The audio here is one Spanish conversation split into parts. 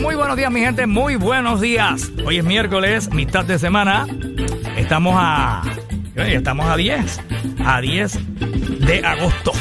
muy buenos días, mi gente, muy buenos días. Hoy es miércoles, mitad de semana. Estamos a. Estamos a 10. A 10 de agosto.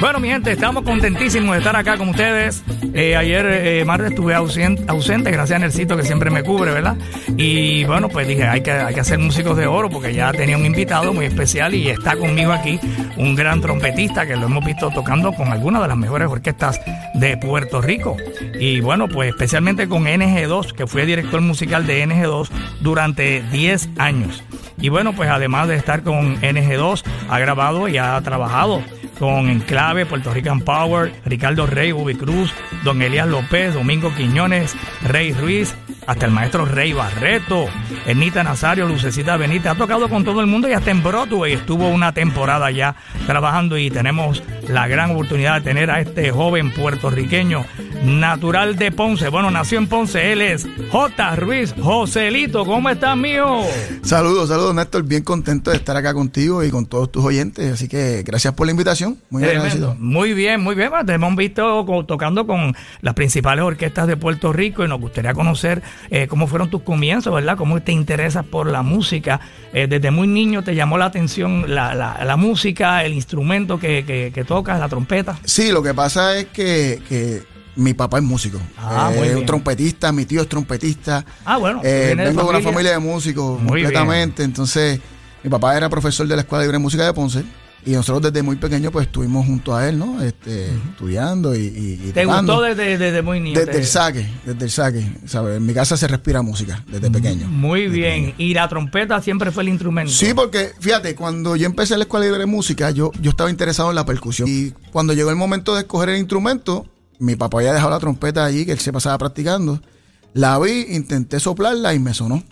Bueno, mi gente, estamos contentísimos de estar acá con ustedes. Eh, ayer eh, martes estuve ausente, gracias a Nercito que siempre me cubre, ¿verdad? Y bueno, pues dije, hay que, hay que hacer músicos de oro porque ya tenía un invitado muy especial y está conmigo aquí un gran trompetista que lo hemos visto tocando con algunas de las mejores orquestas de Puerto Rico. Y bueno, pues especialmente con NG2, que fue director musical de NG2 durante 10 años. Y bueno, pues además de estar con NG2, ha grabado y ha trabajado con Enclave, Puerto Rican Power, Ricardo Rey, Ubi Cruz, Don Elías López, Domingo Quiñones, Rey Ruiz, hasta el maestro Rey Barreto, Ernita Nazario, Lucecita Benítez, ha tocado con todo el mundo y hasta en Broadway estuvo una temporada ya trabajando y tenemos la gran oportunidad de tener a este joven puertorriqueño natural de Ponce. Bueno, nació en Ponce, él es J. Ruiz Joselito. ¿Cómo estás, mío? Saludos, saludos, Néstor. Bien contento de estar acá contigo y con todos tus oyentes. Así que gracias por la invitación. Muy agradecido. Muy bien, muy bien. Te hemos visto tocando con las principales orquestas de Puerto Rico y nos gustaría conocer eh, cómo fueron tus comienzos, ¿verdad? Cómo te interesas por la música. Eh, desde muy niño te llamó la atención la, la, música, el instrumento que, que, que, tocas, la trompeta. Sí, lo que pasa es que, que mi papá es músico. Ah, es un trompetista, mi tío es trompetista. Ah, bueno. Eh, vengo de una familia de músicos completamente. Entonces, mi papá era profesor de la Escuela Libre de Música de Ponce. Y nosotros desde muy pequeños pues estuvimos junto a él, ¿no? Este, Estudiando y, y ¿Te gustó desde, muy niño? Desde el saque, desde el saque. ¿sabes? En mi casa se respira música desde pequeño. Muy bien. ¿Y la trompeta siempre fue el instrumento? Sí, porque fíjate, cuando yo empecé la Escuela Libre de Música, yo, yo estaba interesado en la percusión. Y cuando llegó el momento de escoger el instrumento, mi papá había dejado la trompeta allí, que él se pasaba practicando. La vi, intenté soplarla y me sonó.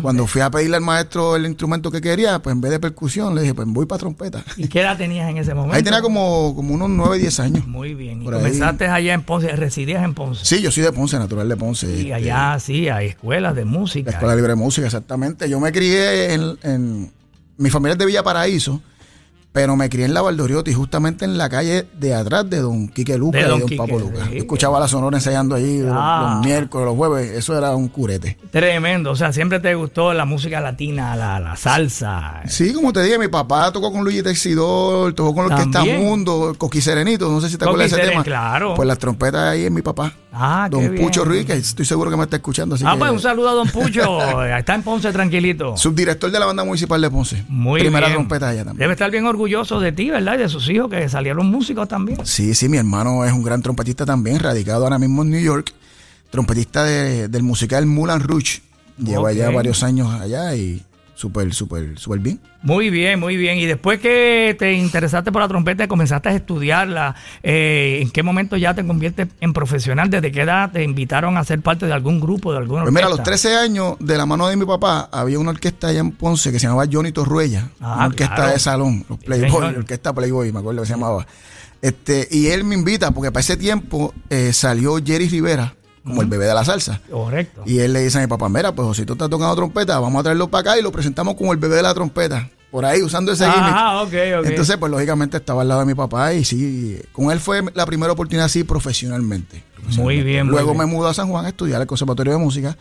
Cuando fui a pedirle al maestro el instrumento que quería, pues en vez de percusión, le dije, pues voy para trompeta. ¿Y qué edad tenías en ese momento? Ahí tenía como, como unos 9, 10 años. Muy bien. ¿Y comenzaste allá en Ponce? ¿Residías en Ponce? Sí, yo soy de Ponce, natural de Ponce. Y este, allá sí, hay escuelas de música. escuela libre de música, exactamente. Yo me crié en, en... Mi familia es de Villa Paraíso pero me crié en la Valdoriotti, justamente en la calle de atrás de Don Quique Luca y Don Papo Luca. escuchaba a la Sonora ensayando los, ah. miércoles, los jueves, eso era un curete. Tremendo, o sea, siempre te gustó la música latina, la, salsa. Sí, como te dije, mi papá tocó con Luigi Texidor, tocó con los que está mundo, Coqui Serenito, no sé si te acuerdas de ese tema. Claro. Pues las trompetas ahí es mi papá. Ah, Don Pucho Ruiz, estoy seguro que me está escuchando. ah, pues un saludo a Don Pucho, está en Ponce tranquilito. Subdirector de la banda municipal de Ponce. Muy Primera trompeta allá también. Debe estar bien orgulloso orgulloso de ti, ¿verdad? Y de sus hijos que salieron músicos también. Sí, sí, mi hermano es un gran trompetista también, radicado ahora mismo en New York, trompetista del musical Moulin Rouge. Lleva ya varios años allá y súper, súper, súper bien. Muy bien, muy bien. Y después que te interesaste por la trompeta, comenzaste a estudiarla, eh, ¿en qué momento ya te conviertes en profesional? ¿Desde qué edad te invitaron a ser parte de algún grupo, de alguna orquesta? Pues mira, a los 13 años, de la mano de mi papá, había una orquesta allá en Ponce que se llamaba Johnny Torruella, ah, una orquesta de salón, los Playboy, orquesta Playboy, me acuerdo que se llamaba. Este, y él me invita, porque para ese tiempo eh, salió Jerry Rivera, como el bebé de la salsa. Correcto. Y él le dice a mi papá, mira, pues si tú estás tocando trompeta, vamos a traerlo para acá y lo presentamos como el bebé de la trompeta. Por ahí, usando ese ah, ok, ok. Entonces, pues lógicamente estaba al lado de mi papá y sí, con él fue la primera oportunidad así profesionalmente. Muy bien. Luego me mudó a San Juan a estudiar el Conservatorio de Música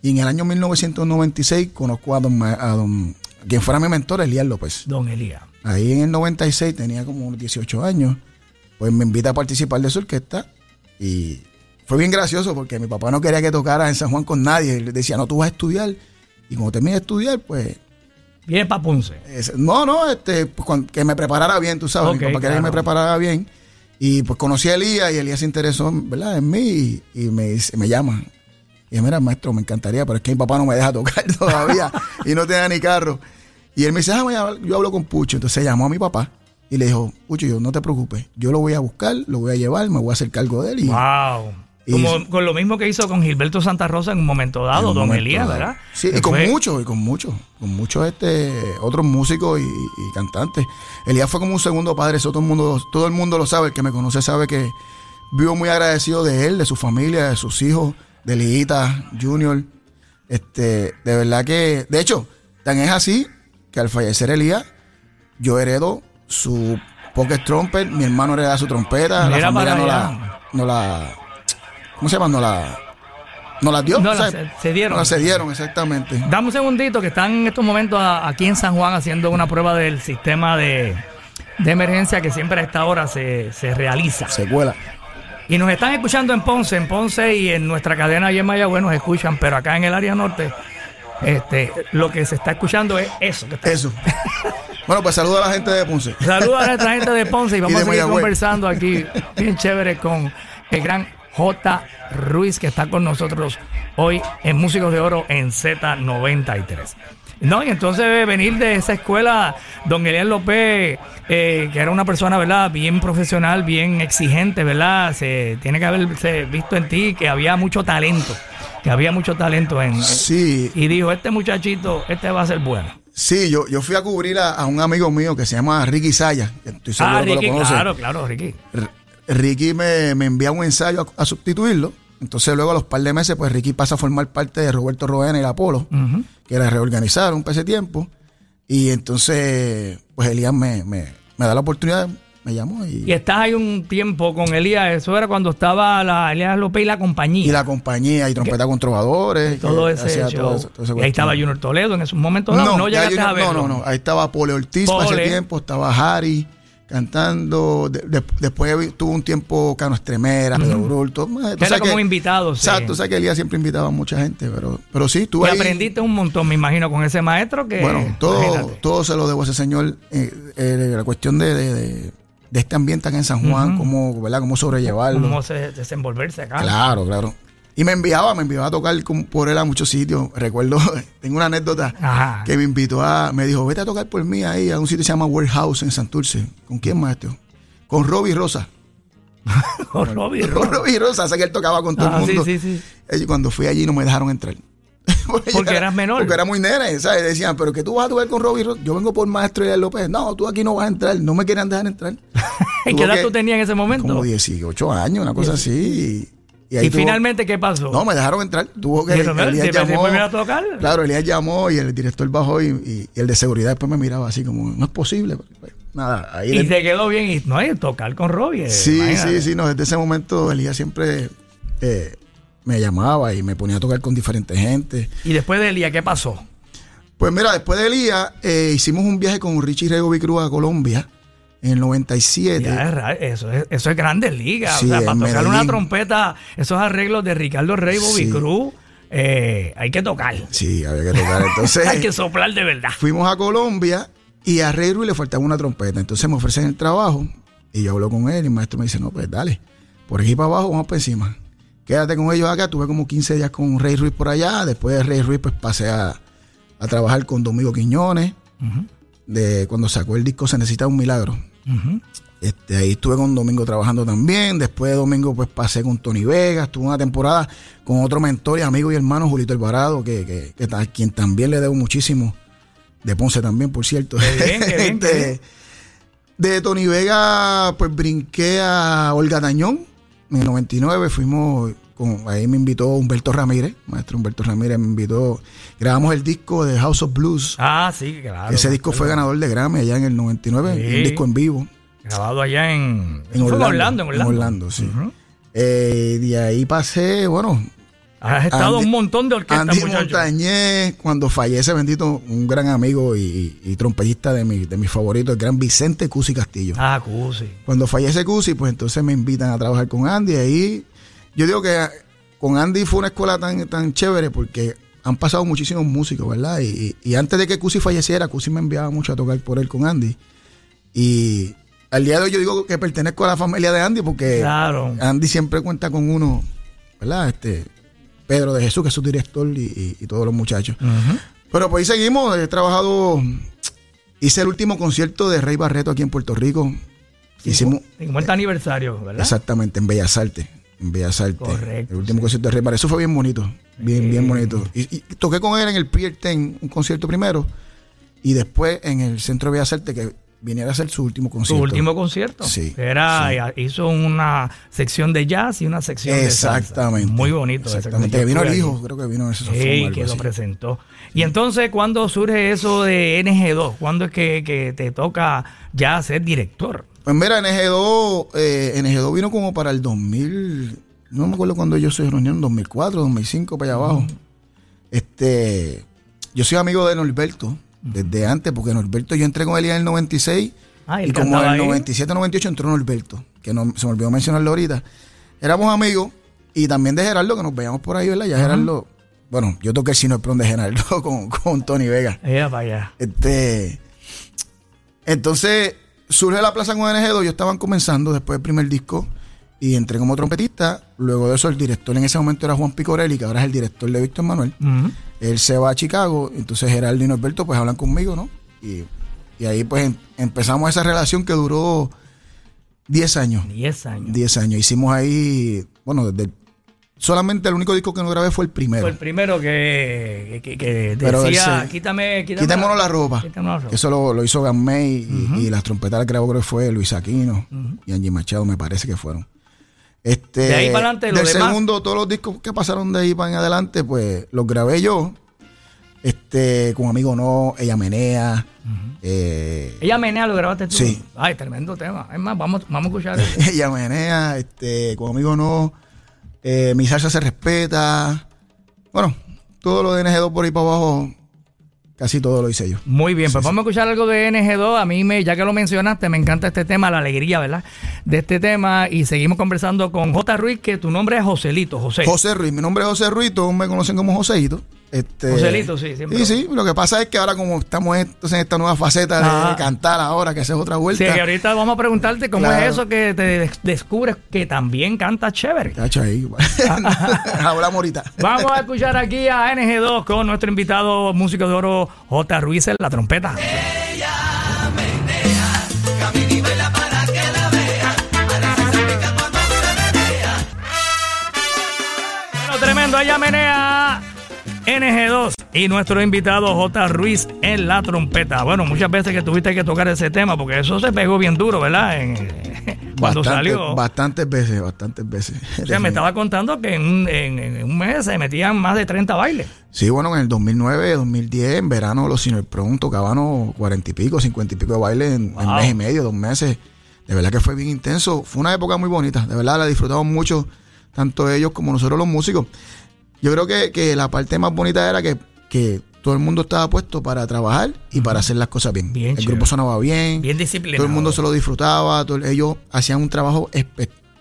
y en el año 1996 conozco a don, a don quien fuera mi mentor, Elías López. Don Elías. Ahí en el 96 tenía como 18 años, pues me invita a participar de su orquesta y fue bien gracioso porque mi papá no quería que tocara en San Juan con nadie. Él decía, no, tú vas a estudiar. Y cuando termine de estudiar, pues. Viene para Ponce. no, no, este, pues, que me preparara bien, tú sabes. mi papá quería que me preparara bien. Y pues conocí a Elías y Elías se interesó ¿verdad? en mí y, me, me llama. Y dije, mira, maestro, me encantaría, pero es que mi papá no me deja tocar todavía y no tenía ni carro. Y él me dice, ah, yo hablo con Pucho. Entonces llamó a mi papá y le dijo, Pucho, yo no te preocupes, yo lo voy a buscar, lo voy a llevar, me voy a hacer cargo de él. Y, wow. Como con lo mismo que hizo con Gilberto Santa Rosa en un momento dado, Don Elías, ¿verdad? Sí, y con muchos, y con muchos, con muchos este, otros músicos y, cantantes. Elías fue como un segundo padre, eso todo el mundo, todo el mundo lo sabe, el que me conoce sabe que vivo muy agradecido de él, de su familia, de sus hijos, de Liguita, Junior. Este, de verdad que, de hecho, tan es así que al fallecer Elías, yo heredo su pocket trumpet, mi hermano hereda su trompeta, la familia no la, no la ¿Cómo se llama? No la. ¿No las dio? No O las sea, se dieron. No las cedieron, exactamente. Dame un segundito que están en estos momentos a- aquí en San Juan haciendo una prueba del sistema de, de emergencia que siempre a esta hora se, se realiza. Secuela. Y nos están escuchando en Ponce, en Ponce y en nuestra cadena allá en Mayagüez nos escuchan, pero acá en el área norte este, lo que se está escuchando es eso. que está- Eso. bueno, pues saludo a la gente de Ponce. Saludos a nuestra gente de Ponce y vamos a seguir Mayagüez. conversando aquí bien chévere con el gran J. Ruiz que está con nosotros hoy en Músicos de Oro en Z93. No, y entonces venir de esa escuela, don Elian López, eh, que era una persona, ¿verdad? Bien profesional, bien exigente, ¿verdad? Se tiene que haberse visto en ti que había mucho talento, que había mucho talento en... Sí, Y dijo, este muchachito, este va a ser bueno. sí, yo, yo fui a cubrir a, a un amigo mío que se llama Ricky Saya. que Estoy seguro Ah, que Ricky, lo conoce. claro, claro, Ricky. Ricky me, me envía un ensayo a, a sustituirlo. Entonces luego a los par de meses, pues Ricky pasa a formar parte de Roberto Roena y Apolo, Ujú. que la reorganizaron para ese tiempo. Y entonces, pues Elías me, me, me da la oportunidad, me llamó y, Y estás ahí un tiempo con Elías, eso era cuando estaba la Elías López y la compañía. y la compañía y trompeta con trovadores. todo que ese show. todo eso- todo ese y ahí estaba. Junior Toledo en esos momentos. No, no, ya llegaste yo no- a verlo. No, no, no. Ahí estaba Pole Ortiz para Pole. ese tiempo, estaba Harry cantando. de- de- después tuvo un tiempo Cano Estremera, todo. tú Era como invitado. sí. Exacto, sabes que Elías siempre invitaba a mucha gente, pero, pero sí, tú Y ahí. aprendiste un montón, me imagino, con ese maestro que. Bueno, todo, imagínate. todo se lo debo a ese señor. eh, eh, la cuestión de, de- este ambiente acá en San Juan, cómo, ¿verdad? cómo sobrellevarlo. Cómo se, desenvolverse acá. Claro, claro. Y me enviaba, me enviaba a tocar con- por él a muchos sitios. Recuerdo, tengo una anécdota Ajá. que me invitó a, me dijo, vete a tocar por mí ahí a un sitio que se llama Warehouse en Santurce. ¿Con quién, maestro? Con Robbie Rosa. Con Robbie Con Ross. Robbie Rosa, sé que él tocaba con todo Ah, el sí, mundo. sí, sí. Ellos, cuando fui allí no me dejaron entrar. porque Porque eras menor. Porque era muy nene, ¿sabes? Decían, pero que tú vas a tocar con Robbie Rosa. Yo vengo por maestro Elias López. No, tú aquí no vas a entrar. No me querían dejar entrar. ¿En Tuvo qué edad que- tú tenías en ese momento? Como 18 años, una cosa así. Y, ahí y tuvo- finalmente, ¿qué pasó? No, me dejaron entrar. Tuvo que. Eso, Elías ¿te- te llamó, a tocar? Claro, Elías llamó y el director bajó y, y- y el de seguridad después me miraba así como, no es posible. Pues, nada, ahí. Y le- te quedó bien. Y no hay tocar con Robbie. eh, sí, imagínate. sí, sí, no, desde ese momento Elías siempre eh, me llamaba y me ponía a tocar con diferentes gente. Y después de Elías, ¿qué pasó? Pues mira, después de Elías eh, hicimos un viaje con Richie Rego Cruz a Colombia en el 97. Ya eso, es, eso es grandes ligas. Sí, o sea, para tocar una trompeta, esos arreglos de Ricardo Rey Bobby Sí. Cruz, eh, hay que tocar. Sí, había que tocar. Entonces. hay que soplar de verdad. Fuimos a Colombia y a Rey Ruiz le faltaba una trompeta. Entonces me ofrecen el trabajo y yo hablo con él y el maestro me dice, no, pues dale, por aquí para abajo, vamos para encima. Quédate con ellos acá. Tuve como 15 días con Rey Ruiz por allá. Después de Rey Ruiz, pues pasé a, a trabajar con Domingo Quiñones. De cuando sacó el disco Se Necesita un Milagro. Este, ahí estuve con Domingo trabajando también. Después de Domingo, pues pasé con Tony Vega. Estuve una temporada con otro mentor y amigo y hermano, Julito Alvarado, que, que, que ta- quien también le debo muchísimo. De Ponce también, por cierto. Qué bien, qué bien, qué Este. De Tony Vega, pues brinqué a Olga Tañón. En el 99 fuimos, con, ahí me invitó Humberto Ramírez, maestro Humberto Ramírez me invitó. Grabamos el disco de House of Blues. Ah, sí, claro. Ese disco fue ganador de Grammy allá en el 99, Sí. un disco en vivo. Grabado allá en, En Orlando, en Orlando. en Orlando, sí. Eh, de ahí pasé, bueno, Has estado Andy- un montón de orquestas, Andy muchachos. Montañez, cuando fallece, bendito, un gran amigo y, y trompetista de mi, de mis favoritos, el gran Vicente Cusi Castillo. Ah, Cusi. Cuando fallece Cusi, pues entonces me invitan a trabajar con Andy. Ahí yo digo que con Andy fue una escuela tan, tan chévere porque han pasado muchísimos músicos, ¿verdad? Y, y antes de que Cusi falleciera, Cusi me enviaba mucho a tocar por él con Andy. Y al día de hoy yo digo que pertenezco a la familia de Andy porque Claro. Andy siempre cuenta con uno, ¿verdad? Este Pedro de Jesús, que es su director, y, y- y todos los muchachos. Pero pues ahí seguimos, he trabajado, hice el último concierto de Rey Barreto aquí en Puerto Rico. Hicimos 50 aniversario, ¿verdad? exactamente en Bellas Artes. En Bellas Artes. Correcto, El último sí. concierto de Rey Barreto. Eso fue bien bonito. Bien, bien bonito. Y, y toqué con él en el Pier 10, un concierto primero. Y después en el Centro de Bellas Artes, que viniera a ser su último Su concierto. último concierto. Sí, Era, hizo una sección de jazz y una sección de salsa. Exactamente. Muy bonito. Exactamente. concierto. Vino el hijo, allí. creo que vino ese Sí, que lo presentó. Y entonces, ¿cuándo surge eso de NG2? ¿Cuándo es que, que te toca ya ser director? Pues mira, NG2, eh, NG2 vino como para el 2000, no me acuerdo cuando ellos se reunieron, 2004, 2005, para allá abajo. Este, yo soy amigo de Norberto desde antes, porque Norberto yo entré con él en el 96 Ah, y como en el ahí. 97, 98 entró Norberto, que no, se me olvidó mencionarlo ahorita. Éramos amigos y también de Gerardo, que nos veíamos por ahí, ¿verdad? Ya Gerardo, bueno, yo toqué el Sino el Prom de Gerardo con, con Tony Vega. Para allá. Este, entonces surge la plaza con NG2, yo estaban comenzando después del primer disco y entré como trompetista. Luego de eso, el director en ese momento era Juan Picorelli, que ahora es el director de Víctor Manuel. Él se va a Chicago, entonces Gerardo y Norberto pues hablan conmigo, ¿no? Y, y ahí pues em- empezamos esa relación que duró 10 años. 10 años. 10 años. Hicimos ahí, bueno, desde el- solamente el único disco que no grabé fue el primero. Fue el primero que, que, que decía, ese- quítame, quítame Quitémonos la ropa. La Eso lo, lo hizo Gammey y, y las trompetas que grabó creo que fue Luis Aquino y Angie Machado, me parece que fueron. Este, De ahí para adelante, lo Del demás- segundo, todos los discos que pasaron de ahí para en adelante, pues los grabé yo. Este, con amigo no, ella menea. eh, Ella menea, lo grabaste tú. Sí. Ay, tremendo tema. Es más, vamos, vamos a escuchar eso. ella menea, este, con amigo no. eh, mi salsa se respeta. Bueno, todo lo de NG2 por ahí para abajo, casi todo lo hice yo. Muy bien, pues vamos a escuchar algo de NG2. A mí, me, ya que lo mencionaste, me encanta este tema, la alegría, ¿verdad? De este tema. Y seguimos conversando con J. Ruiz, que tu nombre es Joselito, José. José Ruiz, mi nombre es José Ruiz, todos me conocen como Joseito. Este, Joselito, sí, siempre. Sí, sí, lo que pasa es que ahora como estamos entonces en esta nueva faceta Ajá. de cantar ahora, que esa es otra vuelta. Sí, que ahorita vamos a preguntarte cómo Claro. es eso que te des- descubres que también canta chévere. Cacho ahí. Hablamos ahorita. Vamos a escuchar aquí a NG2 con nuestro invitado músico de oro J. Ruiz en la trompeta. Bueno, tremendo, ella menea NG2 y nuestro invitado J. Ruiz en la trompeta. Bueno, muchas veces que tuviste que tocar ese tema porque eso se pegó bien duro, ¿verdad? En- cuando Bastante- salió. Bastantes veces, bastantes veces. O sea, me estaba contando que en, un- en- en un mes se metían más de 30 bailes. Sí, bueno, en el 2009, 2010, en verano, los Cine Prom tocaban cuarenta y pico, cincuenta y pico de baile en, en Wow. mes y medio, dos meses. De verdad que fue bien intenso. Fue una época muy bonita. De verdad la disfrutamos mucho, tanto ellos como nosotros los músicos. Yo creo que, que la parte más bonita era que, que todo el mundo estaba puesto para trabajar y para hacer las cosas bien. Bien el chévere. grupo sonaba bien, Bien disciplinado. todo el mundo se lo disfrutaba, todo- ellos hacían un trabajo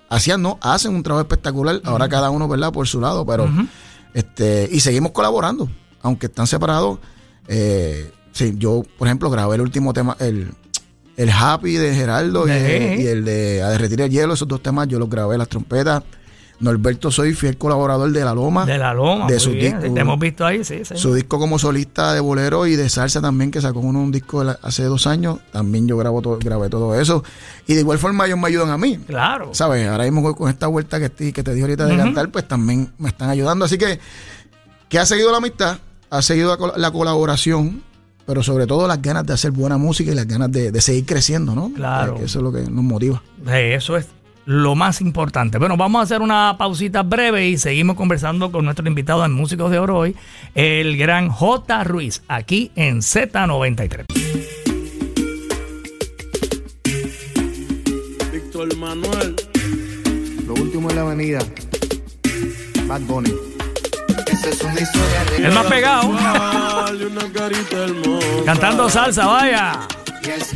hacían no, hacen un trabajo espectacular, ahora cada uno, ¿verdad? Por su lado, pero este y seguimos colaborando, aunque están separados. Eh, sí, yo, por ejemplo, grabé el último tema, el, el Happy de Geraldo y, Ejé. y el de A Derretir el Hielo, esos dos temas yo los grabé, las trompetas. Norberto soy fiel colaborador de La Loma. De la loma. De su bien. disco. Te hemos visto ahí, sí, sí. Su disco como solista de bolero y de salsa también, que sacó uno un disco hace dos años. También yo grabo todo, grabé todo eso. Y de igual forma ellos me ayudan a mí. Claro. ¿Sabes? Ahora mismo con esta vuelta que, te- que te dije ahorita de cantar, pues también me están ayudando. Así que, que ha seguido la amistad, ha seguido la, col- la colaboración, pero sobre todo las ganas de hacer buena música y las ganas de, de seguir creciendo, ¿no? Claro. Que eso es lo que nos motiva. Eh, Eso es lo más importante. Bueno, vamos a hacer una pausita breve y seguimos conversando con nuestro invitado en Músicos de Oro hoy, el gran J. Ruiz, aquí en Z93. Víctor Manuel. Lo último en la avenida, Bad Bunny. Esa es una historia real. El más pegado, cantando salsa, vaya.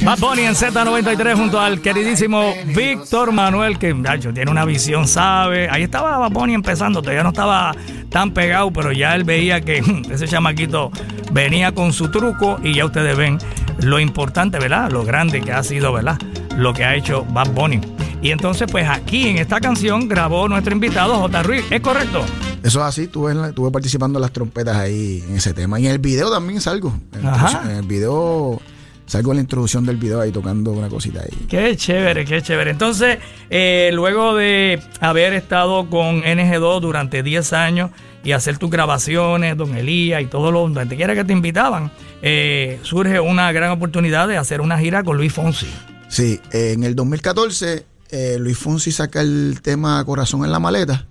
Bad Bunny en Z93 junto al queridísimo Víctor Manuel, que tiene una visión, sabe. Ahí estaba Bad Bunny empezando, todavía no estaba tan pegado, pero ya él veía que ese chamaquito venía con su truco y ya ustedes ven lo importante, ¿verdad? Lo grande que ha sido, ¿verdad? Lo que ha hecho Bad Bunny. Y entonces, pues aquí en esta canción grabó nuestro invitado J. Ruiz, ¿es correcto? Eso es así, estuve, estuve participando en las trompetas ahí en ese tema. Y en el video también salgo. En, en el video, salgo en la introducción del video ahí tocando una cosita ahí. Qué chévere, qué chévere. Entonces, eh, luego de haber estado con NG2 durante 10 años y hacer tus grabaciones, Don Elías y todo lo donde quiera que te invitaban, eh, surge una gran oportunidad de hacer una gira con Luis Fonsi. Sí, eh, en el 2014, eh, Luis Fonsi saca el tema Corazón en la maleta.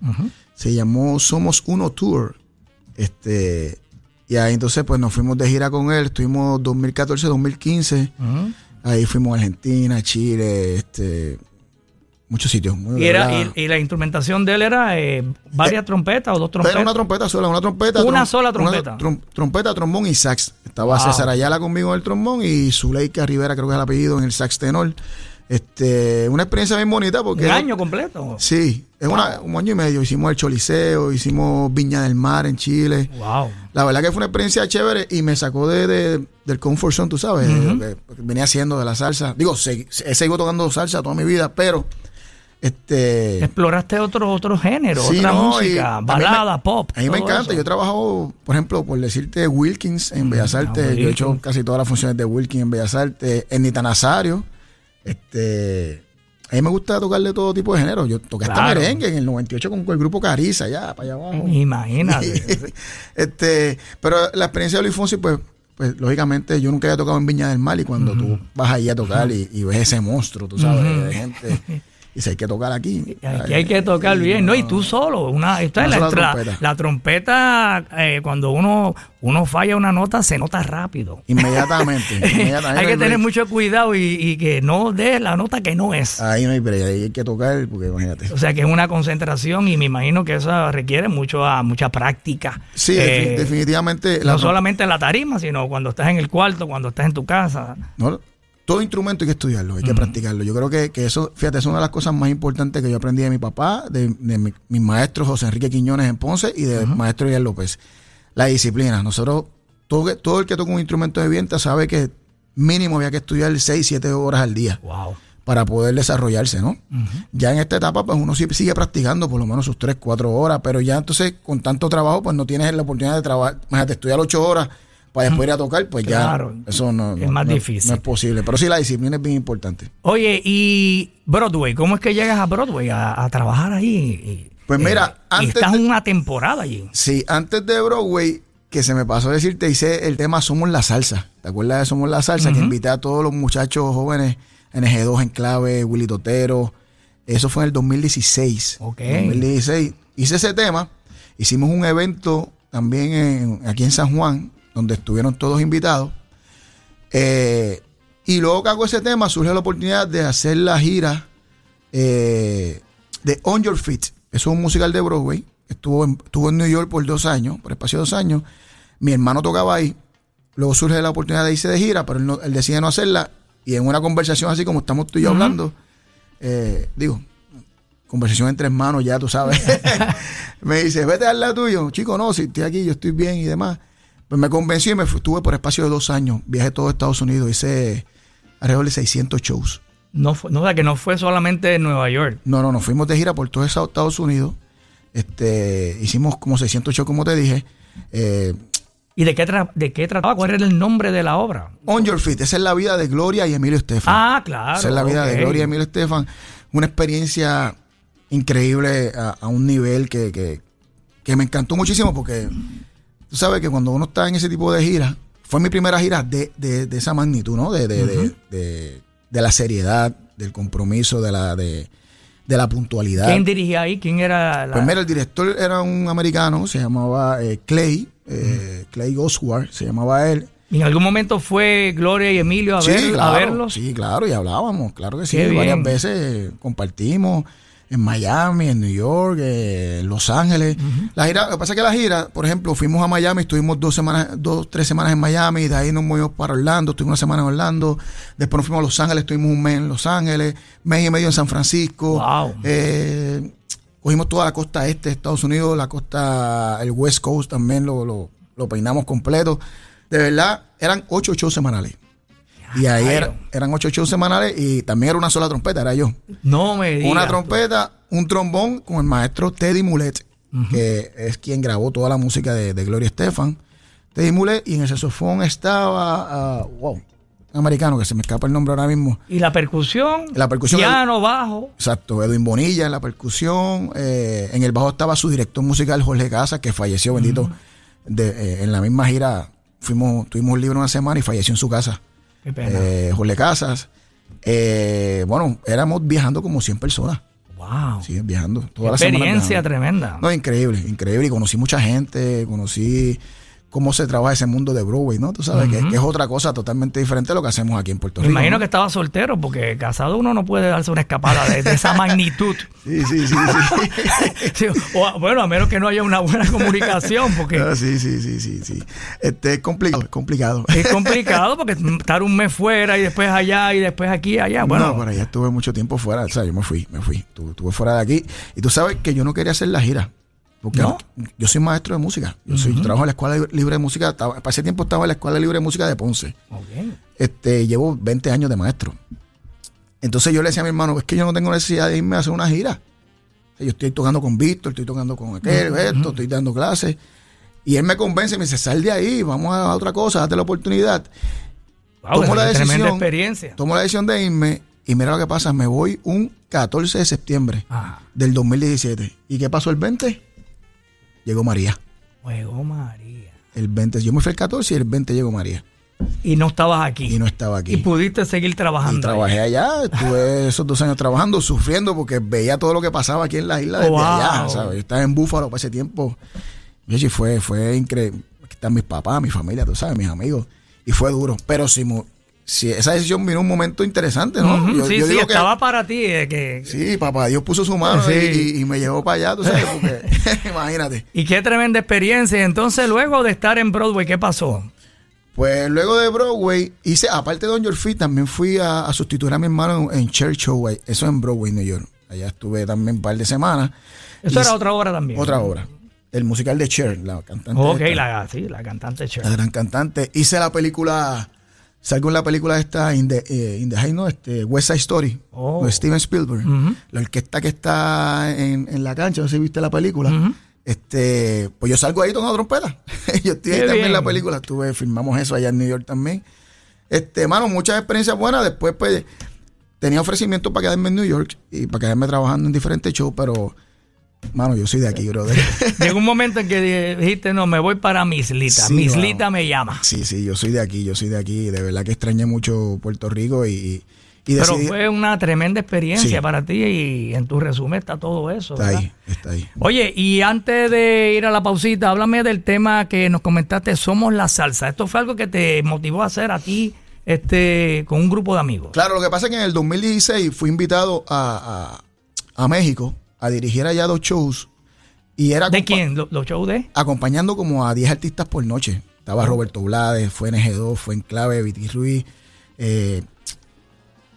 Se llamó Somos Uno Tour. Este, y ahí entonces pues nos fuimos de gira con él. Estuvimos 2014, 2015. Ujú. Ahí fuimos a Argentina, Chile, este, muchos sitios. muy- Y, era, y, y la instrumentación de él era eh, varias trompetas o dos trompetas. Era una trompeta sola, una trompeta. Una trom- sola trompeta. trom- trompeta, trombón y sax. Estaba Wow. César Ayala conmigo en el trombón y Zuleika Rivera, creo que es el apellido, en el sax tenor. Este, una experiencia bien bonita porque... Un año completo. Sí, es una- un año y medio. Hicimos el Choliseo, hicimos Viña del Mar en Chile. Wow. La verdad que fue una experiencia chévere y me sacó de, de- del comfort zone, tú sabes, de lo que venía haciendo de la salsa. Digo, se- he seguido tocando salsa toda mi vida, pero este Exploraste otro, otro género, Sí, otra no, música, balada, me- pop. A mí me encanta. eso. Yo he trabajado, por ejemplo, por decirte Wilkins en Bellas ah, Artes. Yo he hecho casi todas las funciones de Wilkins en Bellas Artes. En Nita Nazario. Este, a mí me gusta tocar de todo tipo de género. Yo toqué hasta Claro. merengue en el 98 con, con el grupo Cariza, ya, para allá abajo. Imagínate. este, pero la experiencia de Luis Fonsi, pues, pues lógicamente yo nunca había tocado en Viña del Mar y cuando tú vas ahí a tocar y, y ves ese monstruo, tú sabes, de gente, y si hay que tocar aquí. Aquí hay que tocar bien, ¿no? Y tú solo. Una, esta es la, trompeta. la trompeta, eh, cuando uno, uno falla una nota, se nota rápido. Inmediatamente. inmediatamente. hay que tener mucho cuidado y, y que no dé la nota que no es. Ahí no hay break, ahí hay que tocar, porque imagínate. O sea que es una concentración y me imagino que eso requiere mucho, ah, mucha práctica. Sí, Eh, defi- definitivamente. la no solamente en la tarima, sino cuando estás en el cuarto, cuando estás en tu casa. no, todo instrumento hay que estudiarlo, hay que practicarlo. Yo creo que, que eso, fíjate, es una de las cosas más importantes que yo aprendí de mi papá, de, de mi- mis maestros José Enrique Quiñones en Ponce y de maestro Ian López. La disciplina. Nosotros, todo, el que toca un instrumento de viento sabe que mínimo había que estudiar 6, 7 horas al día. Wow. para poder desarrollarse, ¿no? Ya en esta etapa, pues uno sí sigue practicando por lo menos sus 3, 4 horas, pero ya entonces con tanto trabajo, pues no tienes la oportunidad de trabajar, imagínate, estudiar 8 horas para después ir a tocar, pues Claro. ya eso no, Es más no- difícil. No es posible, pero sí la disciplina es bien importante. Oye, y Broadway, ¿cómo es que llegas a Broadway a, a trabajar ahí? Pues mira, y antes estás de- una temporada allí. Sí, antes de Broadway, que se me pasó a decirte, hice el tema Somos la Salsa. ¿Te acuerdas de Somos la Salsa? Que invité a todos los muchachos jóvenes, NG2 en clave, Willy Totero. Eso fue en el 2016. Ok. 2016. Hice ese tema. Hicimos un evento también en- aquí en San Juan, donde estuvieron todos invitados. Eh, y luego que hago ese tema, surge la oportunidad de hacer la gira eh, de On Your Feet. Eso es un musical de Broadway. Estuvo en, estuvo en New York por dos años, por espacio de dos años. Mi hermano tocaba ahí. Luego surge la oportunidad de irse de gira, pero él, no- él decide no hacerla. Y en una conversación así como estamos tú y yo hablando, eh, digo, conversación entre hermanos ya, tú sabes. me dice, vete al lado tuyo. Chico, no, si estoy aquí, yo estoy bien y demás. Pues me convenció y me estuve por espacio de dos años. Viajé todo Estados Unidos, hice alrededor de 600 shows. No, fue, no, o sea, que no fue solamente en Nueva York. No, no, nos fuimos de gira por todo Estados Unidos. Este, hicimos como 600 shows, como te dije. Eh, ¿Y de qué, de qué trataba? ¿Cuál era el nombre de la obra? On Your Feet, esa es la vida de Gloria y Emilio Estefan. Ah, claro. esa es la vida de Gloria y Emilio Estefan. Una experiencia increíble a, a un nivel que, que- que me encantó muchísimo porque tú sabes que cuando uno está en ese tipo de gira, fue mi primera gira de, de- de esa magnitud, ¿no? De, de, de- de- de la seriedad, del compromiso, de la, de, de la puntualidad. ¿Quién dirigía ahí? ¿Quién era la...? Pues mira, el director era un americano, se llamaba eh, Clay, eh, Clay Oswald, se llamaba él. ¿Y en algún momento fue Gloria y Emilio a, ver, a verlos? Sí, claro, y hablábamos, claro que sí. Qué Varias bien. veces compartimos en Miami, en New York, eh, en Los Ángeles. La gira, lo que pasa es que la gira, por ejemplo, fuimos a Miami, estuvimos dos semanas, dos, tres semanas en Miami, de ahí nos movimos para Orlando, estuvimos una semana en Orlando, después nos fuimos a Los Ángeles, estuvimos un mes en Los Ángeles, mes y medio en San Francisco. Wow. Eh, cogimos toda la costa este de Estados Unidos, la costa, el West Coast también lo, lo, lo peinamos completo. De verdad, eran ocho shows semanales. Y ahí eran ocho shows semanales y también era una sola trompeta, era yo. No me digas. Una tú. trompeta, un trombón con el maestro Teddy Mulet, que es quien grabó toda la música de, de Gloria Estefan. Teddy Mulet, y en el saxofón estaba, ah, wow, un americano que se me escapa el nombre ahora mismo. ¿Y la percusión? La percusión- Piano, bajo. Exacto, Edwin Bonilla en la percusión. eh, en el bajo estaba su director musical Jorge Casas, que falleció, bendito. de- eh, en la misma gira fuimos, tuvimos un libro una semana y falleció en su casa. Qué pena. Eh, Jorge Casas. Eh, bueno, éramos viajando como 100 personas. wow. Sí, viajando. Toda la semana Experiencia viajando. tremenda. No, increíble, increíble. Y conocí mucha gente, conocí cómo se trabaja ese mundo de Broadway, ¿no? Tú sabes que, que es otra cosa totalmente diferente a lo que hacemos aquí en Puerto Me Rico. imagino ¿no? que estaba soltero porque casado uno no puede darse una escapada de, de esa magnitud. Sí, sí, sí, sí. Sí, o bueno, a menos que no haya una buena comunicación porque Ah, sí, sí, sí, sí, sí. Este es complicado, es complicado. es complicado porque estar un mes fuera y después allá y después aquí allá. Bueno, no, por allá estuve mucho tiempo fuera. O sea, yo me fui, me fui. Estuve, estuve fuera de aquí. Y tú sabes que yo no quería hacer la gira. Porque ¿No? yo soy maestro de música. Yo, soy, yo trabajo en la Escuela Libre de Música. Para ese tiempo estaba en la Escuela Libre de Música de Ponce. Este, llevo 20 años de maestro. Entonces yo le decía a mi hermano, es que yo no tengo necesidad de irme a hacer una gira. O sea, yo estoy tocando con Víctor, estoy tocando con aquel, esto, estoy dando clases. Y él me convence, me dice, sal de ahí, vamos a otra cosa, date la oportunidad. Wow, Tomo la decisión. experiencia. Tomo la decisión de irme y mira lo que pasa, me voy un 14 de septiembre Ajá. del 2017. ¿Y qué pasó el 20? Llegó María. Juego María. El 20, yo me fui el 14 y el 20 llegó María. Y no estabas aquí. Y no estaba aquí. Y pudiste seguir trabajando. Y trabajé allá, estuve esos dos años trabajando, sufriendo porque veía todo lo que pasaba aquí en la isla desde Wow. allá, ¿sabes? Yo estaba en Búfalo para ese tiempo. Y fue, fue increíble. Aquí están mis papás, mi familia, tú sabes, mis amigos. Y fue duro. Pero si, si esa decisión vino un momento interesante, ¿no? Yo- sí, yo sí, que- estaba para ti. eh, que, Sí, papá, Dios puso su mano Sí. y, y- y me llevó para allá, tú sabes, porque imagínate. Y qué tremenda experiencia. Entonces, luego de estar en Broadway, ¿qué pasó? Pues luego de Broadway, hice, aparte de Don Your Feet, también fui a, a sustituir a mi hermano en, en Churchill, eso en Broadway, New York. Allá estuve también un par de semanas. Eso Y era otra obra también. Otra obra. El musical de Cher, la cantante. Ok, esta, la, sí, la cantante Cher. la gran cantante. Hice la película, salgo en la película esta, In the, eh, In the High, no, este, West Side Story, Oh. de Steven Spielberg. La orquesta que está en, en la cancha, no sé si viste la película. Este, pues yo salgo ahí tocando trompeta. yo estoy ahí también en la película. Estuve, filmamos eso allá en New York también. Este, mano, muchas experiencias buenas. Después, pues, tenía ofrecimientos para quedarme en New York y para quedarme trabajando en diferentes shows, pero, mano, yo soy de aquí, brother. Llegó un momento en que dijiste, no, me voy para Mislita. Sí, Mislita me llama. sí, sí, yo soy de aquí, yo soy de aquí. De verdad que extrañé mucho Puerto Rico y, y Pero decidí. fue una tremenda experiencia Sí. para ti y en tu resumen está todo eso. Está ¿verdad? ahí, está ahí. Oye, y antes de ir a la pausita, háblame del tema que nos comentaste, Somos la Salsa. Esto fue algo que te motivó a hacer a ti este, con un grupo de amigos. Claro, lo que pasa es que en el 2016 fui invitado a, a, a México a dirigir allá dos shows. Y era ¿De quién? ¿Lo- ¿Los shows de? acompañando como a 10 artistas por noche. Estaba Roberto Blades, fue NG2, fue Enclave, Viti Ruiz, eh,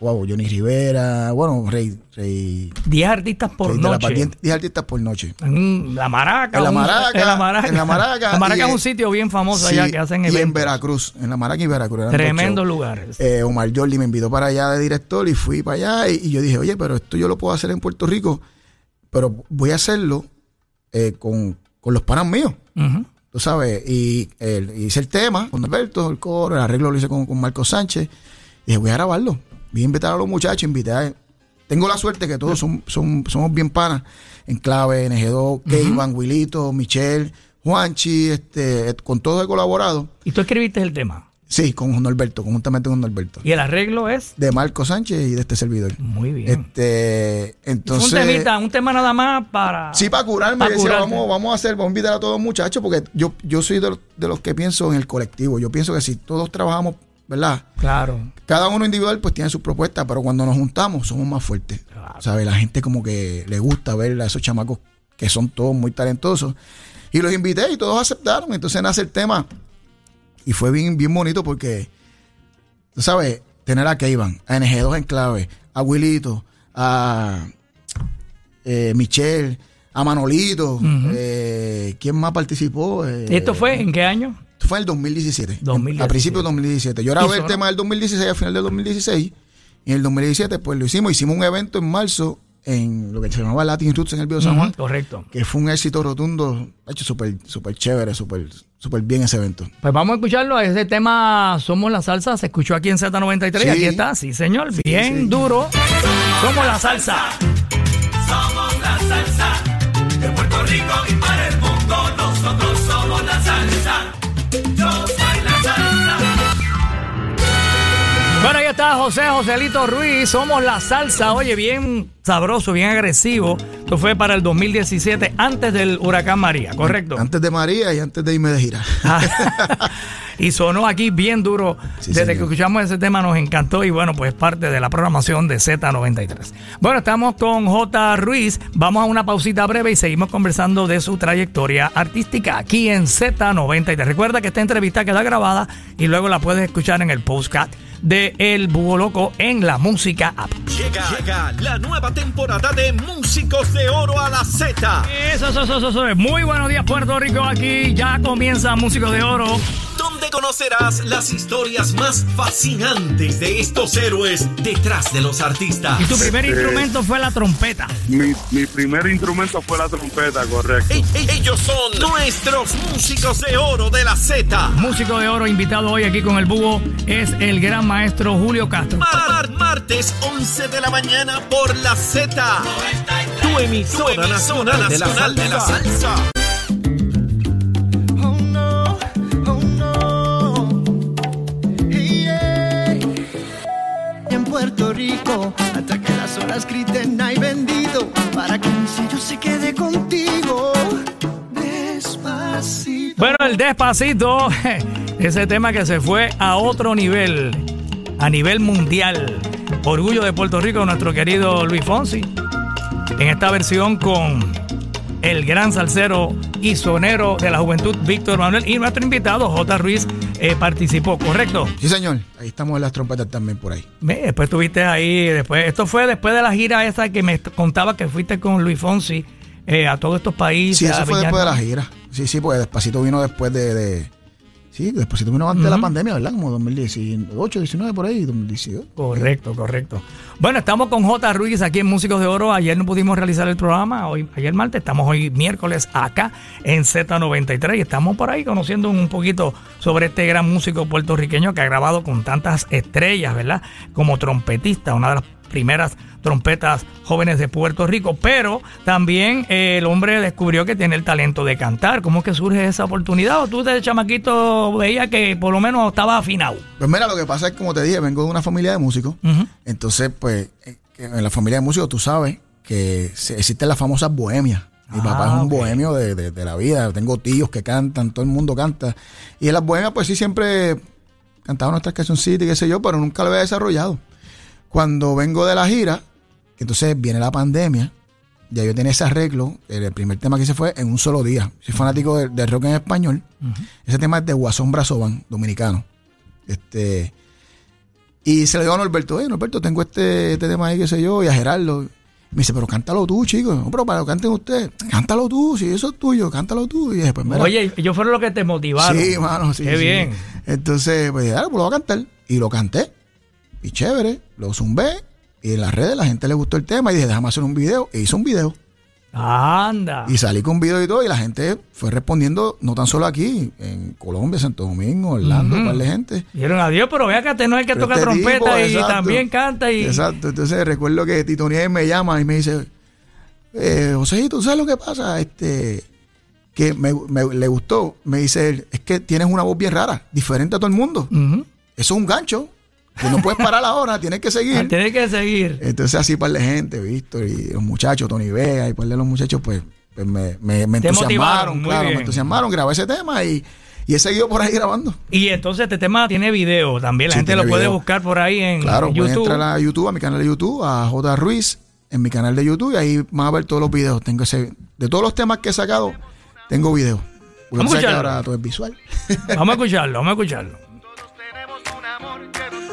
wow, Johnny Rivera, bueno, Rey, Rey, 10 artistas por Rey noche. Paz, 10 10 artistas por noche. En la Maraca. En la Maraca, En la Maraca. en la Maraca La Maraca y es un sitio bien famoso Sí, allá que hacen y eventos. en Veracruz, en la Maraca y Veracruz. shows. lugares. Eh, Omar Jordi me invitó para allá de director y fui para allá y, y yo dije, oye, pero esto yo lo puedo hacer en Puerto Rico, pero voy a hacerlo eh, con, con los panas míos. Ujú. tú sabes, y hice el tema con Alberto, el coro, el arreglo lo hice con, con Marco Sánchez, y dije, voy a grabarlo. Voy a invitar a los muchachos, invité a... Tengo la suerte que todos son, son, somos bien panas, en clave, NG2, Keivan, Wilito, Michelle, Juanchi, este, con todos he colaborado. Y tú escribiste el tema. Sí, con Norberto, conjuntamente con Norberto. Y el arreglo es De Marco Sánchez y de este servidor. muy bien. Este, entonces... un temita, un tema nada más para. Sí, para curarme. para decía, vamos, vamos a hacer, vamos a invitar a todos los muchachos, porque yo, yo soy de los, de los que pienso en el colectivo. Yo pienso que si todos trabajamos, ¿verdad? Claro. Cada uno individual pues tiene sus propuestas, pero cuando nos juntamos somos más fuertes. Claro. ¿Sabes? La gente como que le gusta ver a esos chamacos que son todos muy talentosos. Y los invité y todos aceptaron. Entonces nace el tema. Y fue bien, bien bonito porque, tú sabes, tener a Keivan, a NG2 en clave, a Wilito, a eh, Michelle, a Manolito, eh, ¿quién más participó? Eh, ¿Esto fue en qué año? esto fue en el 2017. 2017. A principios del 2017. Yo grabé el tema del 2016 al final del 2016. Y en el 2017 pues lo hicimos. Hicimos un evento en marzo en lo que se llamaba Latin Roots en el Bio San Juan. Correcto. Que fue un éxito rotundo. Ha hecho súper súper chévere, súper súper bien ese evento. Pues vamos a escucharlo. Ese tema Somos la Salsa se escuchó aquí en Z93. Sí. Aquí está, sí, señor. Bien sí. duro. Somos la salsa. Somos la salsa de Puerto Rico y para está José, Joselito Ruiz. Somos la salsa. Oye, bien sabroso, bien agresivo. Esto fue para el 2017, antes del huracán María, ¿correcto? Antes de María y antes de irme de gira. y sonó aquí bien duro. Sí, Desde señor. que escuchamos ese tema nos encantó y bueno, pues parte de la programación de Z93. Bueno, estamos con J. Ruiz. Vamos a una pausita breve y seguimos conversando de su trayectoria artística aquí en Z93. Recuerda que esta entrevista queda grabada y luego la puedes escuchar en el postcat de El Búho Loco en la música app. Llega, llega la nueva temporada de Músicos de Oro a la Z. Eso, eso, eso, eso. Muy buenos días, Puerto Rico. Aquí ya comienza Músicos de Oro. Donde conocerás las historias más fascinantes de estos héroes detrás de los artistas. Y tu primer instrumento fue la trompeta. Mi, mi primer instrumento fue la trompeta, correcto. E- e- ellos son nuestros músicos de oro de la Z. Músico de oro invitado hoy aquí con el búho es el gran maestro Julio Castro. Mar- martes 11 de la mañana por la Z. Tu emisora, nacional, de la salsa. Oh Rico, hasta que las horas griten ay bendito, para que mi sello se quede contigo. Despacito. Bueno, el despacito, ese tema que se fue a otro nivel, a nivel mundial. Orgullo de Puerto Rico, nuestro querido Luis Fonsi. En esta versión con el gran salsero y sonero de la juventud, Víctor Manuel. Y nuestro invitado, J. Ruiz, eh, participó, ¿correcto? Sí, señor. Ahí estamos en las trompetas también por ahí. Ve, Después estuviste ahí, después, esto fue después de la gira esa que me contaba que fuiste con Luis Fonsi eh, a todos estos países. Sí, eso fue después de la gira. Sí, sí, pues Despacito vino después de... de- sí, Despacito vino antes de la pandemia, ¿verdad? Como 2018, 19 por ahí, 2018. Correcto, correcto. Bueno, estamos con J. Ruiz aquí en Músicos de Oro. Ayer no pudimos realizar el programa, hoy, ayer martes, estamos hoy miércoles acá en Z93 y estamos por ahí conociendo un poquito sobre este gran músico puertorriqueño que ha grabado con tantas estrellas, ¿verdad? Como trompetista, una de las primeras trompetas jóvenes de Puerto Rico, pero también eh, el hombre descubrió que tiene el talento de cantar. ¿Cómo es que surge esa oportunidad? ¿O tú de chamaquito veías que por lo menos estaba afinado? Pues mira, lo que pasa es que, como te dije, vengo de una familia de músicos. Entonces, pues, eh, en la familia de músicos tú sabes que existen las famosas bohemias. Mi Ah, papá es un bohemio de, de- de la vida. Tengo tíos que cantan, todo el mundo canta. Y en las bohemias, pues sí, siempre cantaba nuestras cancioncitas y qué sé yo, pero nunca lo había desarrollado. Cuando vengo de la gira, entonces viene la pandemia, ya yo tenía ese arreglo. El primer tema que hice fue en un solo día. Soy fanático del del rock en español. Ese tema es de Guasón Brazoban, dominicano. Este. Y se le dio a Norberto, oye, Norberto, tengo este, este tema ahí, qué sé yo, y a Gerardo. Me dice, pero cántalo tú, chico. No, pero para que canten ustedes. Cántalo tú, si eso es tuyo, cántalo tú. Y dije, pues mira. Oye, ellos fueron los que te motivaron. Sí, mano, sí. Qué sí. bien. Entonces, pues dije, ah, pues lo voy a cantar. Y lo canté. Y chévere, lo zumbé. Y en las redes la gente le gustó el tema. Y dije, déjame hacer un video. E hice un video. Anda. Y salí con un video y todo. Y la gente fue respondiendo, no tan solo aquí, en Colombia, Santo Domingo, Orlando, un par de gente. Dijeron adiós, pero vea que este no es el que Pero toca este trompeta tipo, y exacto. también canta y. Exacto. Entonces recuerdo que Tito Nieves me llama y me dice, eh, José, ¿tú sabes lo que pasa? Este, que me, me- le gustó. Me dice él, es que tienes una voz bien rara, diferente a todo el mundo. Eso es un gancho. Que no puedes parar ahora, tienes que Ah, seguir. Tienes que seguir. Entonces así par de gente, Víctor y los muchachos, Tony Vega y par de los muchachos, pues, pues me, me, me entusiasmaron, muy claro, bien. me entusiasmaron, grabé ese tema y, y he seguido por ahí grabando. Y entonces este tema tiene video también. La Sí, gente lo puede video. buscar por ahí en Claro, pueden YouTube. entrar a YouTube, a mi canal de YouTube, a J. Ruiz, en mi canal de YouTube, y ahí van a ver todos los videos. Tengo ese, de todos los temas que he sacado, tengo videos. Porque Vamos tú a que escucharlo. ahora todo es visual. Vamos a escucharlo, vamos a escucharlo. Todos tenemos un amor que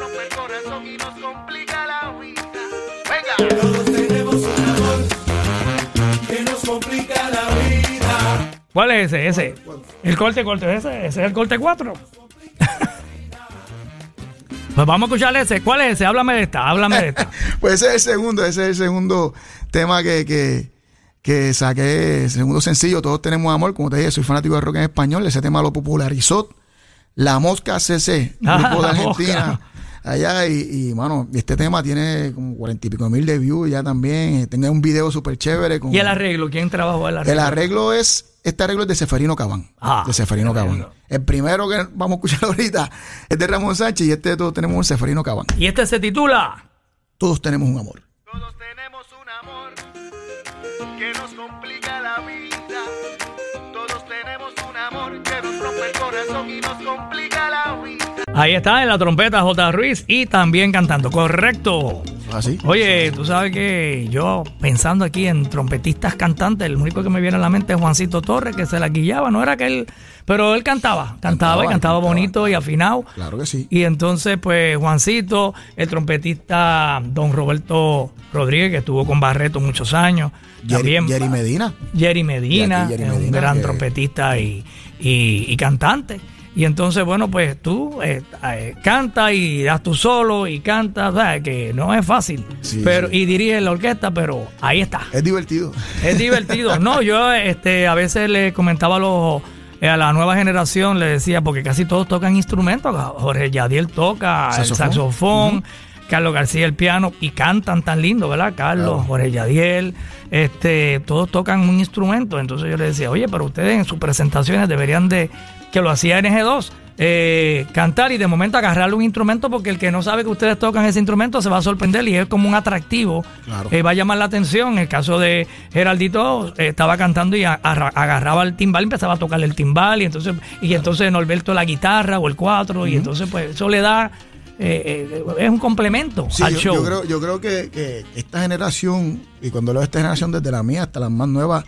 ¿Cuál es ese? Ese. El corte, corte, ese. Ese es el corte 4. pues vamos a escuchar ese. ¿Cuál es ese? Háblame de esta, háblame de esta. pues ese es el segundo, ese es el segundo tema que, que, que saqué, el segundo sencillo, Todos tenemos amor, como te dije, soy fanático de rock en español, ese tema lo popularizó La Mosca CC, Ah, grupo de Argentina. Allá y, y, mano, este tema tiene como cuarenta y pico mil de views ya también. eh, Tiene un video súper chévere. Con, ¿Y el arreglo? ¿Quién trabajó el arreglo? el arreglo es, este arreglo es de Seferino Cabán. Ah, de Seferino Cabán. El primero que vamos a escuchar ahorita es de Ramón Sánchez y este de todos tenemos un Seferino Cabán. Y este se titula... Todos tenemos un amor. Todos tenemos un amor que nos complica la vida. Todos tenemos un amor que nos rompe el corazón y nos complica. Ahí está en la trompeta J. Ruiz y también cantando. Correcto. Así. Oye, tú sabes que yo pensando aquí en trompetistas cantantes, el único que me viene a la mente es Juancito Torres, que se la guillaba, no era que él, pero él cantaba, cantaba, y Cantaba, bonito y afinado. Claro que sí. Y entonces, pues, Juancito, el trompetista Don Roberto Rodríguez, que estuvo con Barreto muchos años. Jerry, también Jerry Medina. Jerry Medina, Jerry un gran que- trompetista y, y- y cantante. Y entonces, bueno, pues tú eh, eh, canta y das tu solo y canta, ¿sabes? que no es fácil. Sí, pero sí. Y dirige la orquesta, pero ahí está. Es divertido. Es divertido. No, yo este, a veces le comentaba a, los, eh, a la nueva generación, le decía, porque casi todos tocan instrumentos. Jorge Yadiel toca el Saxofón. saxofón, Carlos García el piano, y cantan tan lindo, ¿verdad? Carlos, Claro. Jorge Yadiel, este, todos tocan un instrumento. Entonces yo le decía, oye, pero ustedes en sus presentaciones deberían de, que lo hacía NG2, eh, cantar y de momento agarrarle un instrumento porque el que no sabe que ustedes tocan ese instrumento se va a sorprender y es como un atractivo Claro. eh, va a llamar la atención. En el caso de Geraldito, eh, estaba cantando y a- agarraba el timbal y empezaba a tocarle el timbal. Y entonces, y entonces Norberto la guitarra o el cuatro. Y entonces, pues, eso le da. eh, eh, es un complemento Sí, al yo, show. yo creo, yo creo que, que esta generación, y cuando leo esta generación desde la mía hasta las más nuevas,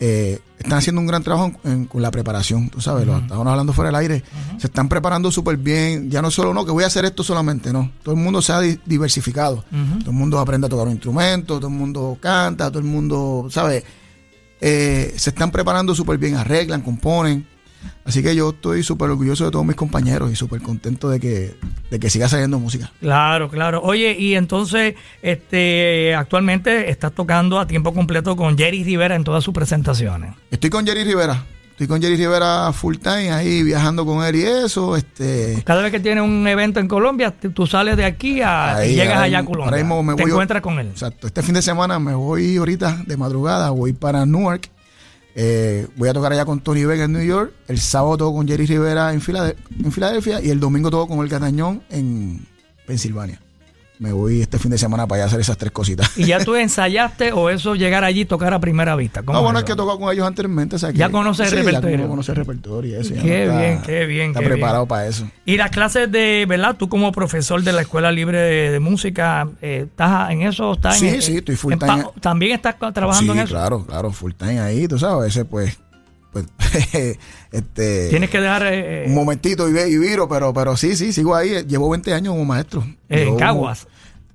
eh, están haciendo un gran trabajo en- con la preparación. Tú sabes, lo estábamos hablando fuera del aire. Se están preparando súper bien. Ya no solo, no, que voy a hacer esto solamente, no. Todo el mundo se ha di- diversificado. Todo el mundo aprende a tocar un instrumento, todo el mundo canta, todo el mundo, ¿sabes? Eh, se están preparando súper bien, arreglan, componen. Así que yo estoy súper orgulloso de todos mis compañeros y súper contento de que, de que siga saliendo música. Claro, claro. Oye, y entonces, este, actualmente estás tocando a tiempo completo con Jerry Rivera en todas sus presentaciones. Estoy con Jerry Rivera. Estoy con Jerry Rivera full time ahí viajando con él y eso. Este, Cada vez que tiene un evento en Colombia, tú sales de aquí a, ahí, y llegas allá a Colombia. ahora mismo me Te voy- encuentras con él. Exacto. Este fin de semana me voy ahorita de madrugada, voy para Newark. Eh, voy a tocar allá con Tony Vega en New York. El sábado toco con Jerry Rivera en, Filade- en Filadelfia y el domingo toco con el Catañón en Pensilvania. Me voy este fin de semana para allá hacer esas tres cositas. ¿Y ya tú ensayaste o eso llegar allí y tocar a primera vista? ¿Cómo No, bueno, es que he tocado con ellos anteriormente. o sea que- Ya conoce el repertorio. Ya conoce el repertorio ya Qué no está- bien, qué bien, Está qué preparado bien. para eso. Y las clases de, ¿verdad? Tú como profesor de la Escuela Libre de, de Música, eh, ¿estás en eso? ¿Estás Sí, en- sí, estoy full en time. ¿También estás trabajando sí, en eso? claro, claro, full time ahí, tú sabes, ese pues, pues este, Tienes que dejar eh, un momentito y, y viro, pero, pero sí, sí, sigo ahí, eh, llevo 20 años como maestro. en Caguas.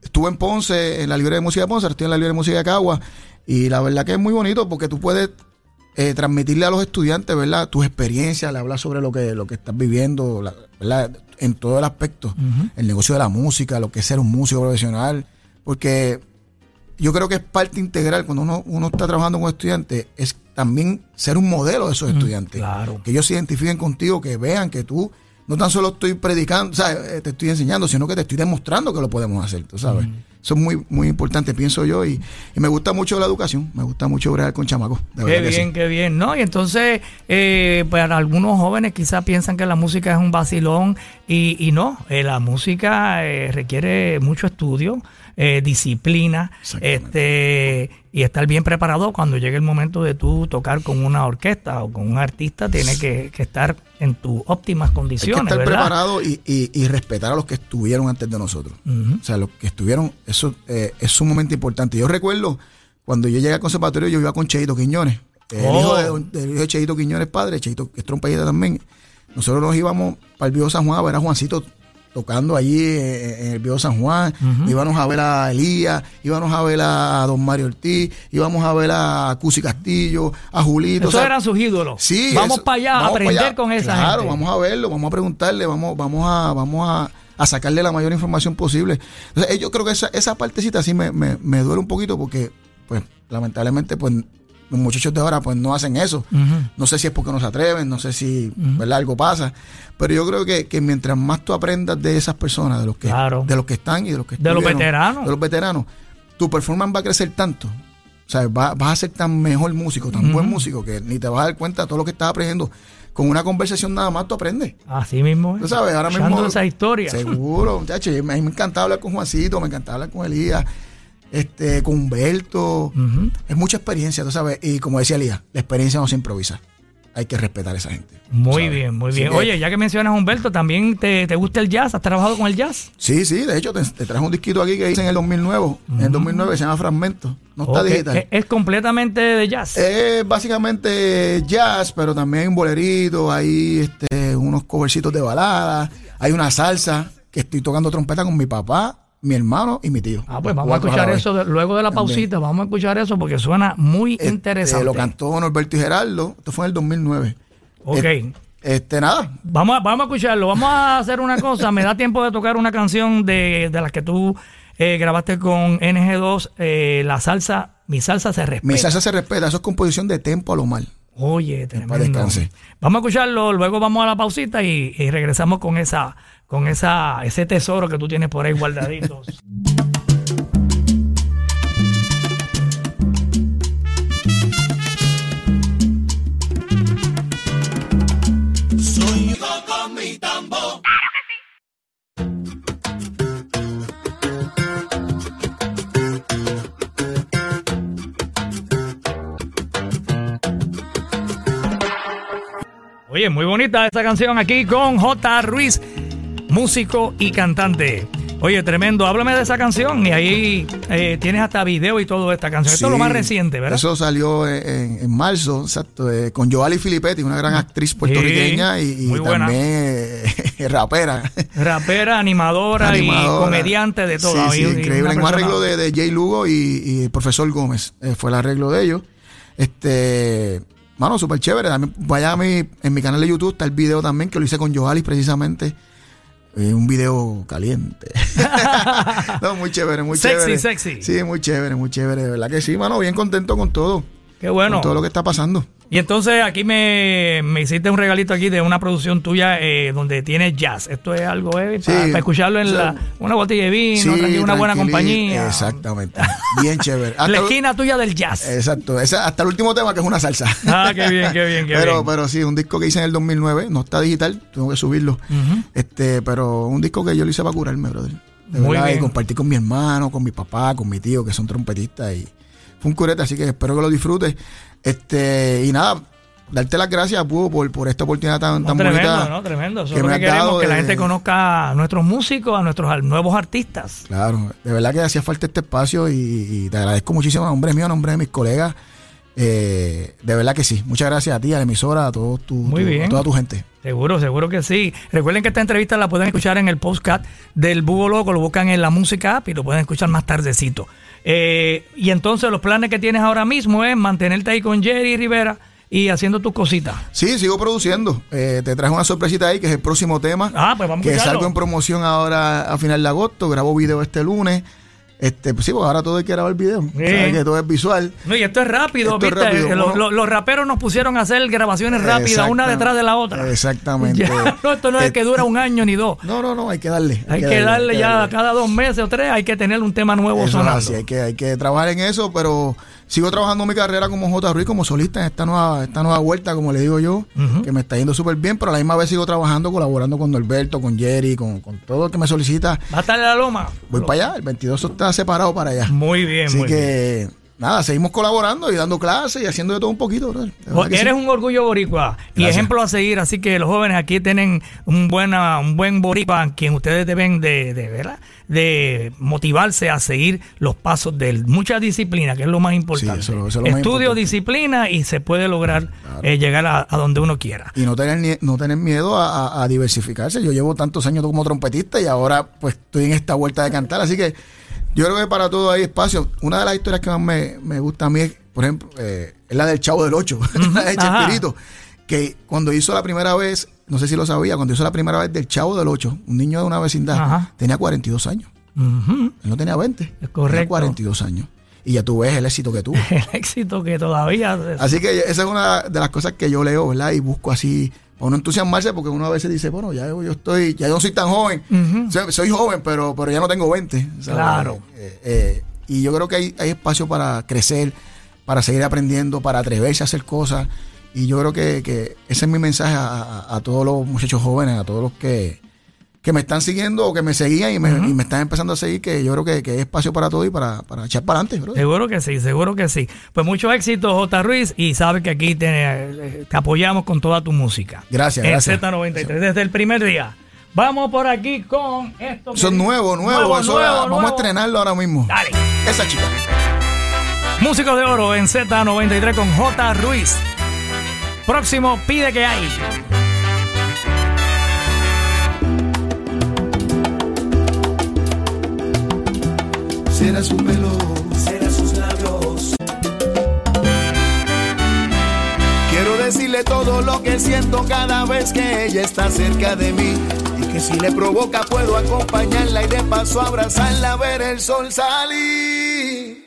Estuve en Ponce, en la librería de música de Ponce, estoy en la librería de música de Caguas, y la verdad que es muy bonito porque tú puedes eh, transmitirle a los estudiantes, ¿verdad? Tus experiencias, le hablas sobre lo que, lo que estás viviendo, la- ¿verdad? En todo el aspecto, el negocio de la música, lo que es ser un músico profesional, porque yo creo que es parte integral cuando uno, uno está trabajando con estudiantes, es también ser un modelo de esos estudiantes. claro. Que ellos se identifiquen contigo, que vean que tú no tan solo estoy predicando, o sea, eh, te estoy enseñando, sino que te estoy demostrando que lo podemos hacer, tú sabes. Eso es muy, muy importante, pienso yo, y, y me gusta mucho la educación, me gusta mucho bregar con chamacos. de Qué verdad que bien, sí. qué bien, ¿no? Y entonces, eh, para algunos jóvenes quizás piensan que la música es un vacilón y, y no, eh, la música eh, requiere mucho estudio, eh, disciplina, este y estar bien preparado cuando llegue el momento de tú tocar con una orquesta o con un artista, tiene que, que estar en tus óptimas Hay que condiciones, estar ¿verdad? preparado y, y- y respetar a los que estuvieron antes de nosotros. O sea, los que estuvieron, eso eh, es sumamente importante. Yo recuerdo cuando yo llegué al conservatorio, yo iba con Cheito Quiñones, el Oh. hijo de, don- del hijo de Cheito Quiñones, padre, Cheito, que es trompetista también. Nosotros nos íbamos para el Viejo San Juan a ver a Juancito tocando allí eh, en el Viejo San Juan. Íbamos a ver a Elías, íbamos a ver a Don Mario Ortiz, íbamos a ver a Cusi Castillo, a Julito. Esos eran sus ídolos. Sí, Vamos para allá a vamos aprender allá. con esa claro, gente. vamos a verlo, vamos a preguntarle, vamos, vamos a, vamos a, a sacarle la mayor información posible. Entonces, eh, yo creo que esa, esa partecita sí me, me, me duele un poquito porque, pues, lamentablemente, pues, Los muchachos de ahora pues no hacen eso. No sé si es porque no se atreven, no sé si ¿verdad? algo pasa. Pero yo creo que, que mientras más tú aprendas de esas personas, de los que, Claro. de los que están y de los que De los veteranos. de los veteranos, tu performance va a crecer tanto. O sea, va- vas a ser tan mejor músico, tan buen músico, que ni te vas a dar cuenta de todo lo que estás aprendiendo. Con una conversación nada más tú aprendes. Así mismo. es. Tú sabes, ahora mismo. esa historia. Seguro, muchachos. A mí me encanta hablar con Juancito, me encanta hablar con Elías, este, con Humberto. Es mucha experiencia, tú sabes. Y como decía Elías, la experiencia no se improvisa. Hay que respetar a esa gente. Muy ¿sabes? bien, muy bien. Oye, ya que mencionas a Humberto, ¿también te, te gusta el jazz? ¿Has trabajado con el jazz? Sí, sí, de hecho te, te traje un disquito aquí que hice en el 2009. En el 2009 se llama Fragmento. No está digital. Es, es completamente de jazz. Es básicamente jazz, pero también hay un bolerito, hay este, unos covercitos de balada, hay una salsa que estoy tocando trompeta con mi papá, mi hermano y mi tío. Ah, pues vamos a escuchar eso de- luego de la También. pausita. Vamos a escuchar eso porque suena muy Este, interesante. lo cantó Norberto y Gerardo. Esto fue en el 2009. Ok. Eh, Este, nada. Vamos a, vamos a escucharlo. Vamos a hacer una cosa. Me da tiempo de tocar una canción de, de las que tú eh, grabaste con NG2. eh, la salsa, mi salsa se respeta. Mi salsa se respeta. Eso es composición de Tempo a lo mal. Oye, tremendo. Vamos a escucharlo, luego vamos a la pausita y, y regresamos con esa, con esa, ese tesoro que tú tienes por ahí guardaditos. Oye, muy bonita esta canción aquí con J. Ruiz, músico y cantante. Oye, tremendo. Háblame de esa canción y ahí eh, tienes hasta video y todo de esta canción. Esto es lo Sí, más reciente, ¿verdad? Eso salió en, marzo, exacto, eh, con Joali Filippetti, una gran actriz puertorriqueña y, también eh, rapera. Rapera, animadora, y comediante de todo. Sí, sí, y increíble. En un arreglo de, de Jay Lugo y, el profesor Gómez. fue el arreglo de ellos. Este, mano, súper chévere. También, vaya a mi, en mi canal de YouTube está el video también que lo hice con Joalis precisamente. Eh, un video caliente. no, muy chévere, muy Sexy, chévere. sexy. Sí, muy chévere, muy chévere. De verdad que sí, mano. Bien contento con todo. Qué bueno. Con todo lo que está pasando. Y entonces aquí me, me hiciste un regalito aquí de una producción tuya eh, donde tiene jazz. Esto es algo eh, Sí. para, escucharlo en la, una botella de vino, Sí, una buena compañía. Exactamente. Bien chévere. Hasta La lo- esquina tuya del jazz. Exacto. Esa- hasta el último tema que es una salsa. Ah, qué bien, qué bien, qué pero, bien. pero sí, un disco que hice en el 2009, no está digital, tengo que subirlo. Este, pero un disco que yo lo hice para curarme, brother. De Muy verdad, bien. y compartí con mi hermano, con mi papá, con mi tío, que son trompetistas y fue un curete, así que espero que lo disfrutes. Este, y nada, darte las gracias, Pudo, por, por esta oportunidad tan, No, tan tremendo, bonita. ¿no? Tremendo. Eso que es lo que queremos, que la gente conozca a nuestros músicos, a nuestros nuevos artistas. Claro, de verdad que hacía falta este espacio y, y te agradezco muchísimo a nombre mío, a nombre de mis colegas. Eh, de verdad que sí. Muchas gracias a ti, a la emisora, a, todos tu, Muy tu- bien. a toda tu gente. Seguro, seguro que sí. Recuerden que esta entrevista la pueden escuchar en el podcast del Búho Loco, lo buscan en la música app y lo pueden escuchar más tardecito. Eh, y entonces los planes que tienes ahora mismo es mantenerte ahí con Jerry Rivera y haciendo tus cositas. Sí, sigo produciendo. Eh, te traje una sorpresita ahí, que es el próximo tema. Ah, pues vamos a Que salgo en promoción ahora a final de agosto. Grabo video este lunes. Este, pues sí, pues ahora todo hay que grabar video. Sabes que todo es visual. No, y esto es rápido, Esto es ¿viste? rápido, los, los- los raperos nos pusieron a hacer grabaciones rápidas, una detrás de la otra. Exactamente. Ya, no, esto no es que dura un año ni dos. No, no, no, hay que darle. Hay que darle ya cada dos meses o tres, hay que tener un tema nuevo Eso es sonando. así, hay que, hay que trabajar en eso, pero sigo trabajando mi carrera como J. Ruiz, como solista en esta nueva, esta nueva vuelta, como le digo yo, que me está yendo súper bien, pero a la misma vez sigo trabajando, colaborando con Norberto, con Jerry, con, con todo el que me solicita. ¿Va a estar en la loma? Voy para allá, el 22 está separado para allá. Muy bien, Así muy bien. que, nada, seguimos colaborando y dando clases y haciendo de todo un poquito. que Eres sí. un orgullo boricua y Gracias. ejemplo a seguir, así que los jóvenes aquí tienen un buena, un buen boricua a quien ustedes deben de, de, ¿verdad? De motivarse a seguir los pasos de él. Mucha disciplina, que es lo más importante. eso- eso es lo más Estudio, importante. disciplina y se puede lograr eh, llegar a, a donde uno quiera. Y no tener, no tener miedo a, a- a diversificarse. Yo llevo tantos años como trompetista y ahora pues estoy en esta vuelta de cantar. Así que yo creo que para todo hay espacio. Una de las historias que más me, me gusta a mí es, por ejemplo, eh, es la del Chavo del Ocho, la de. Chespirito. Que cuando hizo la primera vez, no sé si lo sabía, cuando hizo la primera vez del Chavo del Ocho, un niño de una vecindad, Ajá. tenía 42 años. Ujú. Él no tenía 20. Es correcto. Tenía 42 años. y ya tú ves el éxito que tuvo. El éxito que todavía. Así que esa es una de las cosas que yo leo, ¿verdad? Y busco así, para uno entusiasmarse, porque uno a veces dice, bueno, ya yo, estoy, ya yo no soy tan joven. Soy, soy joven, pero, pero ya no tengo 20. ¿sabes? Claro. Eh, eh, y yo creo que hay, hay espacio para crecer, para seguir aprendiendo, para atreverse a hacer cosas. Y yo creo que, que ese es mi mensaje a, todos los muchachos jóvenes, a todos los que, que me están siguiendo o que me seguían y me, y me están empezando a seguir, que yo creo que, que hay espacio para todo y para, para echar para adelante. Seguro que sí, seguro que sí. Pues mucho éxito, J. Ruiz, y sabes que aquí te, eh, te apoyamos con toda tu música. Gracias, en gracias. Z93, desde el primer día. Vamos por aquí con esto. Eso es nuevo, nuevo. eso nuevo, vamos nuevo. a estrenarlo ahora mismo. Dale. Esa chica. Músicos de Oro en Z93 con J. Ruiz. Próximo, pide que hay. Será su pelo. será sus labios. Quiero decirle todo lo que siento cada vez que ella está cerca de mí. Y que si le provoca puedo acompañarla y de paso abrazarla a ver el sol salir.